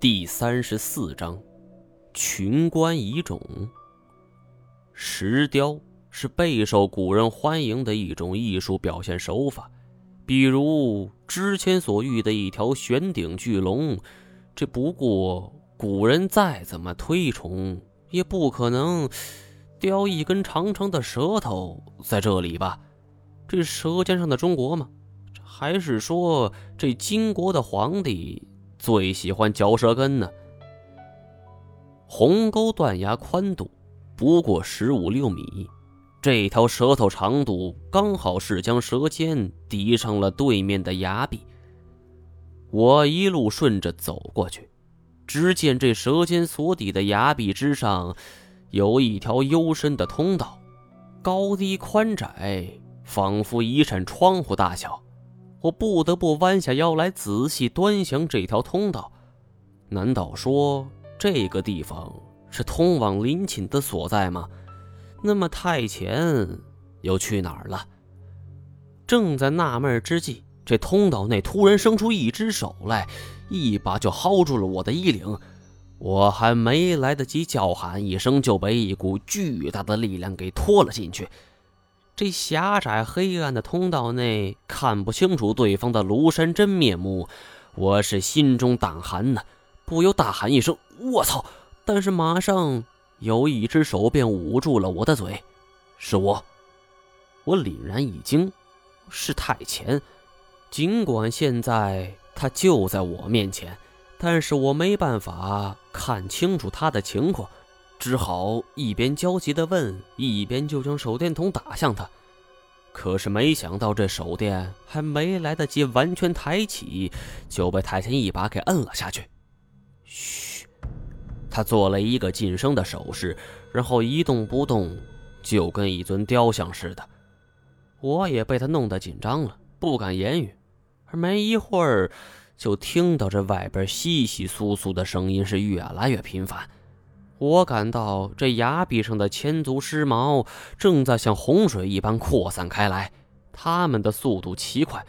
第三十四章，群官遗种。石雕是备受古人欢迎的一种艺术表现手法，比如之前所遇的一条悬顶巨龙，这不过古人再怎么推崇，也不可能雕一根长长的舌头在这里吧？这《舌尖上的中国》吗？还是说这金国的皇帝？最喜欢嚼舌根呢。鸿沟断崖宽度不过十五六米，这条舌头长度刚好是将舌尖抵上了对面的崖壁。我一路顺着走过去，只见这舌尖所抵的崖壁之上，有一条幽深的通道，高低宽窄，仿佛一扇窗户大小。我不得不弯下腰来仔细端详这条通道。难道说这个地方是通往陵寝的所在吗？那么太前又去哪儿了？正在纳闷之际，这通道内突然伸出一只手来，一把就薅住了我的衣领。我还没来得及叫喊一声，就被一股巨大的力量给拖了进去。这狭窄黑暗的通道内，看不清楚对方的庐山真面目，我是心中胆寒呐，不由大喊一声：“我操！”但是马上有一只手便捂住了我的嘴，是我。我凛然一惊，是太前。尽管现在他就在我面前，但是我没办法看清楚他的情况。只好一边焦急地问，一边就将手电筒打向他。可是没想到，这手电还没来得及完全抬起，就被太前一把给摁了下去。嘘，他做了一个噤声的手势，然后一动不动，就跟一尊雕像似的。我也被他弄得紧张了，不敢言语。而没一会儿，就听到这外边窸窸窣窣的声音是越来越频繁。我感到这崖壁上的千足尸毛正在像洪水一般扩散开来，它们的速度奇快。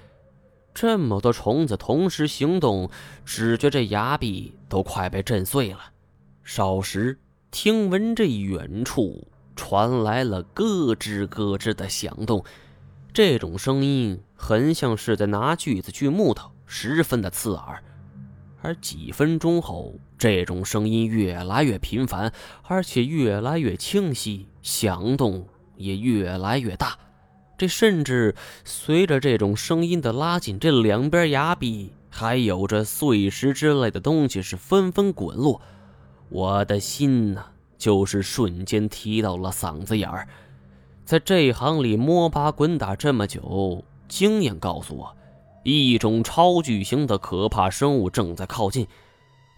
这么多虫子同时行动，只觉这崖壁都快被震碎了。少时，听闻这远处传来了咯吱咯吱的响动，这种声音很像是在拿锯子锯木头，十分的刺耳。而几分钟后，这种声音越来越频繁，而且越来越清晰，响动也越来越大。这甚至随着这种声音的拉近，这两边崖壁还有着碎石之类的东西是纷纷滚落。我的心呢，就是瞬间提到了嗓子眼儿。在这行里摸爬滚打这么久，经验告诉我。一种超巨型的可怕生物正在靠近，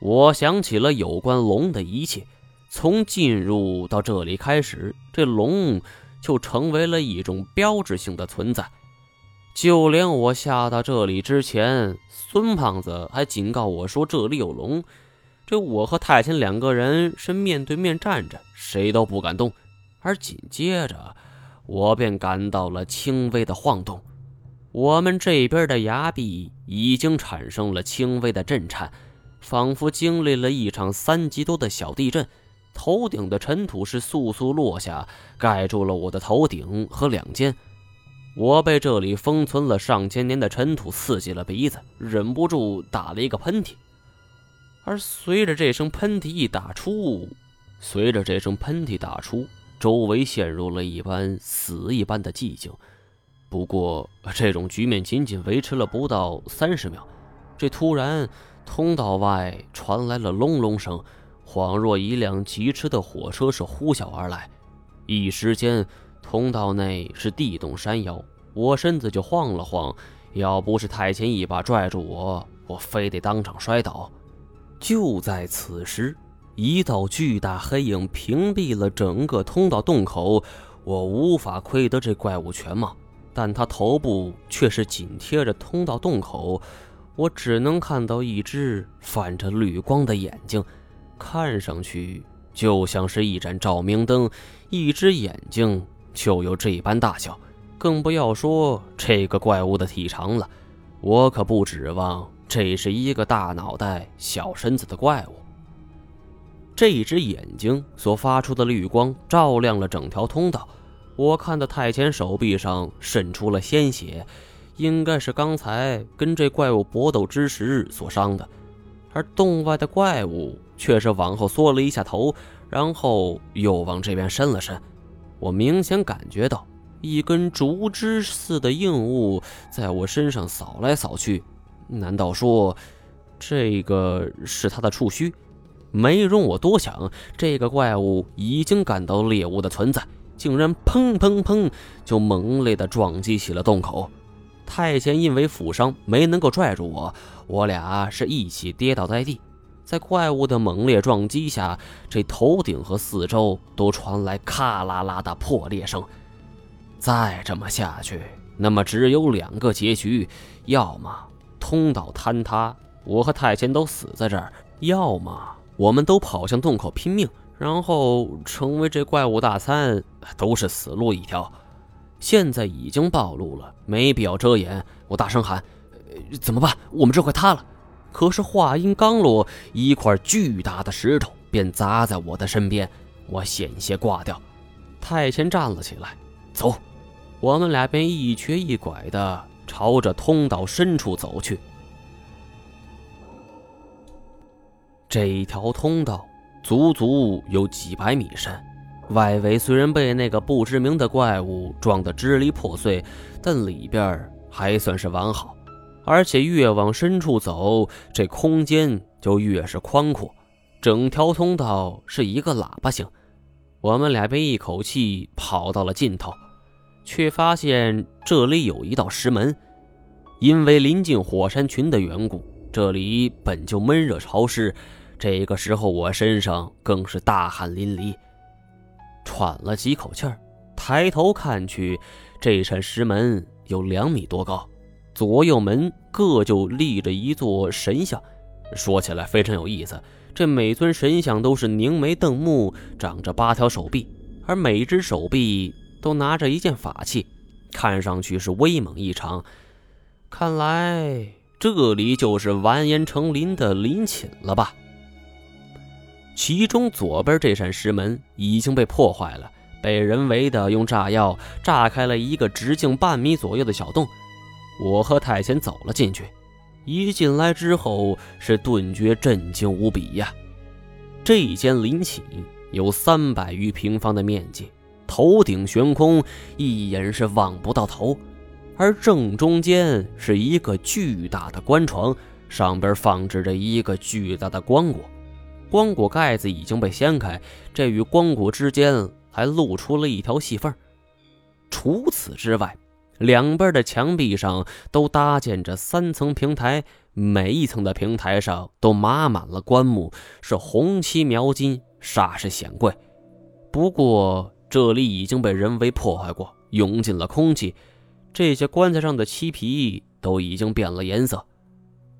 我想起了有关龙的一切。从进入到这里开始，这龙就成为了一种标志性的存在。就连我下到这里之前，孙胖子还警告我说这里有龙。这我和太监两个人是面对面站着，谁都不敢动。而紧接着，我便感到了轻微的晃动。我们这边的崖壁已经产生了轻微的震颤，仿佛经历了一场三级多的小地震。头顶的尘土是簌簌落下，盖住了我的头顶和两肩。我被这里封存了上千年的尘土刺激了鼻子，忍不住打了一个喷嚏。而随着这声喷嚏一打出，随着这声喷嚏打出，周围陷入了一般死一般的寂静。不过，这种局面仅仅维持了不到三十秒，这突然，通道外传来了隆隆声，恍若一辆疾驰的火车是呼啸而来。一时间，通道内是地动山摇，我身子就晃了晃，要不是太前一把拽住我，我非得当场摔倒。就在此时，一道巨大黑影屏蔽了整个通道洞口，我无法窥得这怪物全貌。但他头部却是紧贴着通道洞口，我只能看到一只泛着绿光的眼睛，看上去就像是一盏照明灯，一只眼睛就有这般大小，更不要说这个怪物的体长了。我可不指望这是一个大脑袋、小身子的怪物。这一只眼睛所发出的绿光照亮了整条通道。我看到太前手臂上渗出了鲜血，应该是刚才跟这怪物搏斗之时所伤的。而洞外的怪物却是往后缩了一下头，然后又往这边伸了伸。我明显感觉到一根竹枝似的硬物在我身上扫来扫去。难道说，这个是他的触须？没容我多想，这个怪物已经感到猎物的存在，竟然砰砰砰就猛烈地撞击起了洞口。太监因为负伤没能够拽住我，我俩是一起跌倒在地。在怪物的猛烈撞击下，这头顶和四周都传来咔啦啦的破裂声。再这么下去，那么只有两个结局：要么通道坍塌，我和太监都死在这儿；要么……我们都跑向洞口拼命，然后成为这怪物大餐，都是死路一条。现在已经暴露了，没必要遮掩。我大声喊：“怎么办？我们这快塌了！”可是话音刚落，一块巨大的石头便砸在我的身边，我险些挂掉。太前站了起来，走，我们俩便一瘸一拐地朝着通道深处走去。这一条通道足足有几百米深，外围虽然被那个不知名的怪物撞得支离破碎，但里边还算是完好。而且越往深处走，这空间就越是宽阔。整条通道是一个喇叭形，我们俩便一口气跑到了尽头，却发现这里有一道石门。因为临近火山群的缘故，这里本就闷热潮湿。这个时候，我身上更是大汗淋漓，喘了几口气儿，抬头看去，这扇石门有两米多高，左右门各就立着一座神像。说起来非常有意思，这每尊神像都是凝眉瞪目，长着八条手臂，而每只手臂都拿着一件法器，看上去是威猛异常。看来这里就是完颜成林的陵寝了吧？其中左边这扇石门已经被破坏了，被人为的用炸药炸开了一个直径半米左右的小洞。我和太监走了进去，一进来之后是顿觉震惊无比呀！这间陵寝有三百余平方的面积，头顶悬空，一眼是望不到头，而正中间是一个巨大的棺床，上边放置着一个巨大的棺椁。棺椁盖子已经被掀开，这与棺椁之间还露出了一条细缝。除此之外，两边的墙壁上都搭建着三层平台，每一层的平台上都码满了棺木，是红漆描金，煞是显贵。不过这里已经被人为破坏过，涌进了空气，这些棺材上的漆皮都已经变了颜色。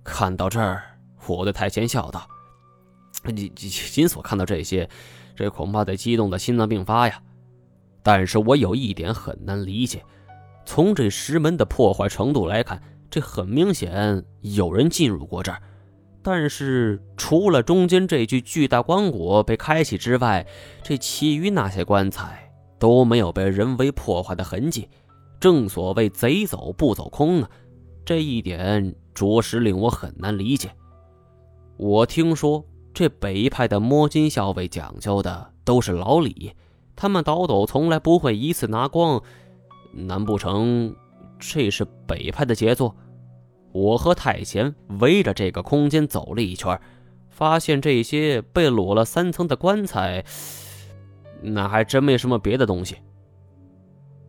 看到这儿，我对太监笑道。你金锁看到这些，这恐怕得激动的心脏病发呀！但是我有一点很难理解，从这石门的破坏程度来看，这很明显有人进入过这儿。但是除了中间这具巨大棺椁被开启之外，这其余那些棺材都没有被人为破坏的痕迹。正所谓贼走不走空啊，这一点着实令我很难理解。我听说。这北派的摸金校尉讲究的都是老李，他们倒斗从来不会一次拿光，难不成这是北派的杰作？我和太贤围着这个空间走了一圈，发现这些被裸了三层的棺材，那还真没什么别的东西。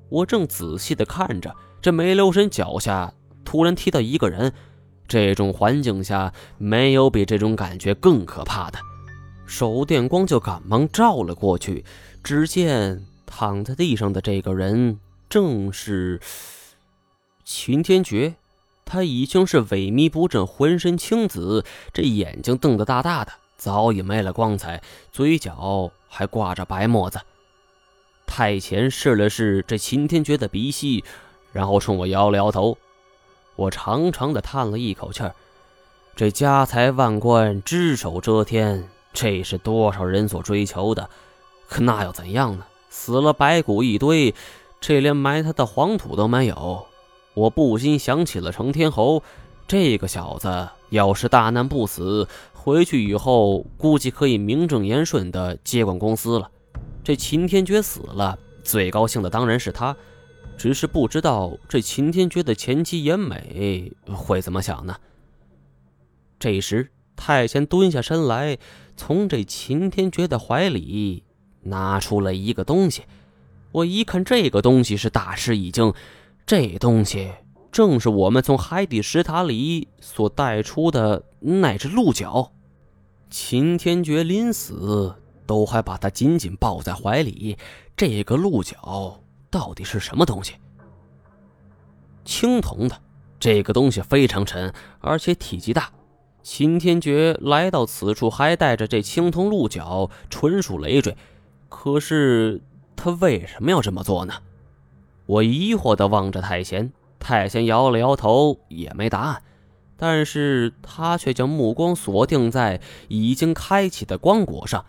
我正仔细的看着，这没留神脚下突然踢到一个人。这种环境下，没有比这种感觉更可怕的。手电光就赶忙照了过去，只见躺在地上的这个人正是秦天觉。他已经是萎靡不振，浑身青紫，这眼睛瞪得大大的，早已没了光彩，嘴角还挂着白沫子。太前试了试这秦天觉的鼻息，然后冲我摇了摇头。我长长的叹了一口气儿，这家财万贯，只手遮天，这是多少人所追求的。可那又怎样呢？死了白骨一堆，这连埋他的黄土都没有。我不禁想起了程天侯，这个小子要是大难不死，回去以后估计可以名正言顺的接管公司了。这秦天觉死了，最高兴的当然是他，只是不知道这秦天觉的前妻严美会怎么想呢？这时，太监蹲下身来，从这秦天觉的怀里拿出了一个东西。我一看，这个东西是大吃一惊。这东西正是我们从海底石塔里所带出的那只鹿角。秦天觉临死都还把它紧紧抱在怀里。这个鹿角到底是什么东西？青铜的。这个东西非常沉，而且体积大。秦天觉来到此处，还带着这青铜鹿角，纯属累赘。可是他为什么要这么做呢？我疑惑地望着太贤，太贤摇了摇头，也没答案。但是他却将目光锁定在已经开启的光果上。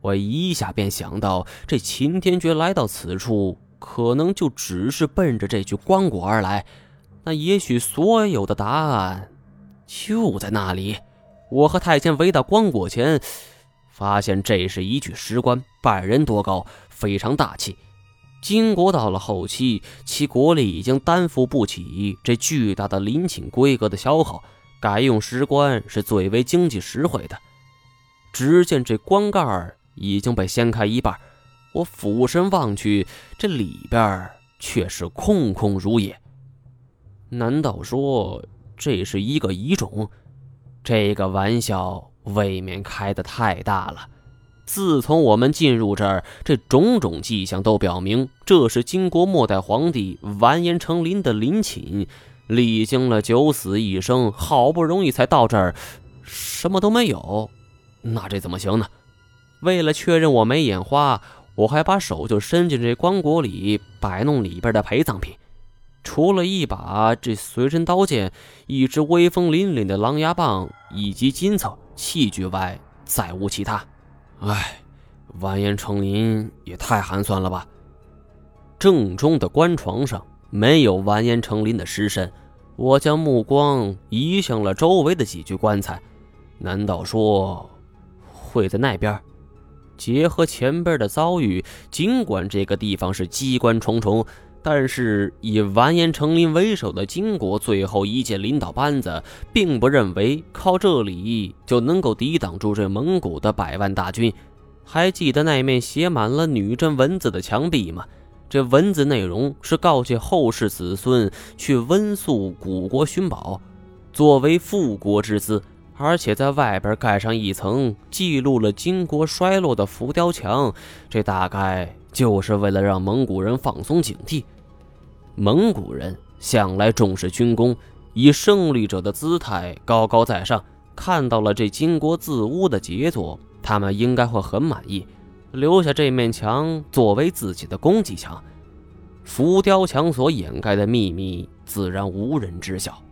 我一下便想到，这秦天觉来到此处，可能就只是奔着这具棺椁而来。那也许所有的答案。就在那里，我和太监围到棺椁前，发现这是一具石棺，半人多高，非常大气。金国到了后期，其国力已经担负不起这巨大的陵寝规格的消耗，改用石棺是最为经济实惠的。只见这棺盖已经被掀开一半，我俯身望去，这里边却是空空如也。难道说？这是一个遗种，这个玩笑未免开得太大了。自从我们进入这儿，这种种迹象都表明，这是金国末代皇帝完颜成林的陵寝。历经了九死一生，好不容易才到这儿，什么都没有，那这怎么行呢？为了确认我没眼花，我还把手就伸进这棺椁里，摆弄里边的陪葬品。除了一把这随身刀剑、一只威风凛凛的狼牙棒以及金草器具外，再无其他。唉，完颜成林也太寒酸了吧！正中的棺床上没有完颜成林的尸身，我将目光移向了周围的几具棺材。难道说会在那边？结合前边的遭遇，尽管这个地方是机关重重。但是以完颜成林为首的金国最后一届领导班子，并不认为靠这里就能够抵挡住这蒙古的百万大军。还记得那面写满了女真文字的墙壁吗？这文字内容是告诫后世子孙去温宿古国寻宝，作为复国之资。而且在外边盖上一层记录了金国衰落的浮雕墙，这大概就是为了让蒙古人放松警惕。蒙古人向来重视军功，以胜利者的姿态高高在上。看到了这金国自污的杰作，他们应该会很满意，留下这面墙作为自己的攻击墙。浮雕墙所掩盖的秘密，自然无人知晓。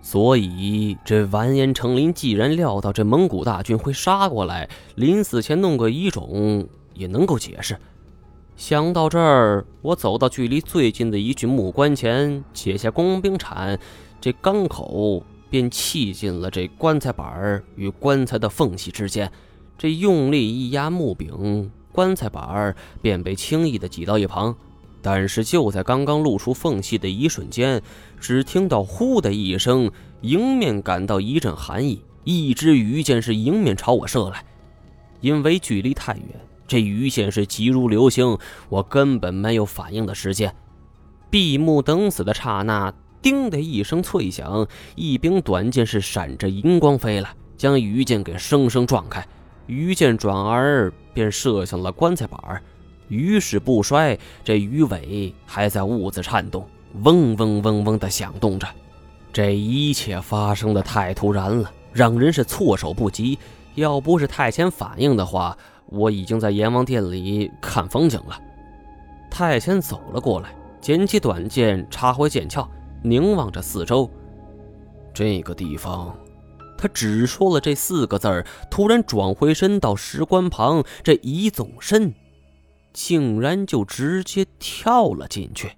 所以，这完颜成林既然料到这蒙古大军会杀过来，临死前弄个遗种也能够解释。想到这儿，我走到距离最近的一具木棺前，解下工兵铲，这钢口便砌进了这棺材板与棺材的缝隙之间。这用力一压木柄，棺材板便被轻易的挤到一旁。但是就在刚刚露出缝隙的一瞬间，只听到“呼”的一声，迎面感到一阵寒意，一支鱼箭是迎面朝我射来。因为距离太远。这鱼线是急如流星，我根本没有反应的时间。闭目等死的刹那，叮的一声脆响，一柄短剑是闪着银光飞来，将鱼箭给生生撞开。鱼箭转而便射向了棺材板儿鱼势不衰，这鱼尾还在兀自颤动，嗡嗡嗡嗡的响动着。这一切发生的太突然了，让人是措手不及。要不是太监反应的话，我已经在阎王殿里看风景了。太监走了过来，捡起短剑，插回剑鞘，凝望着四周。这个地方他只说了这四个字儿，突然转回身到石棺旁，这一纵身，竟然就直接跳了进去。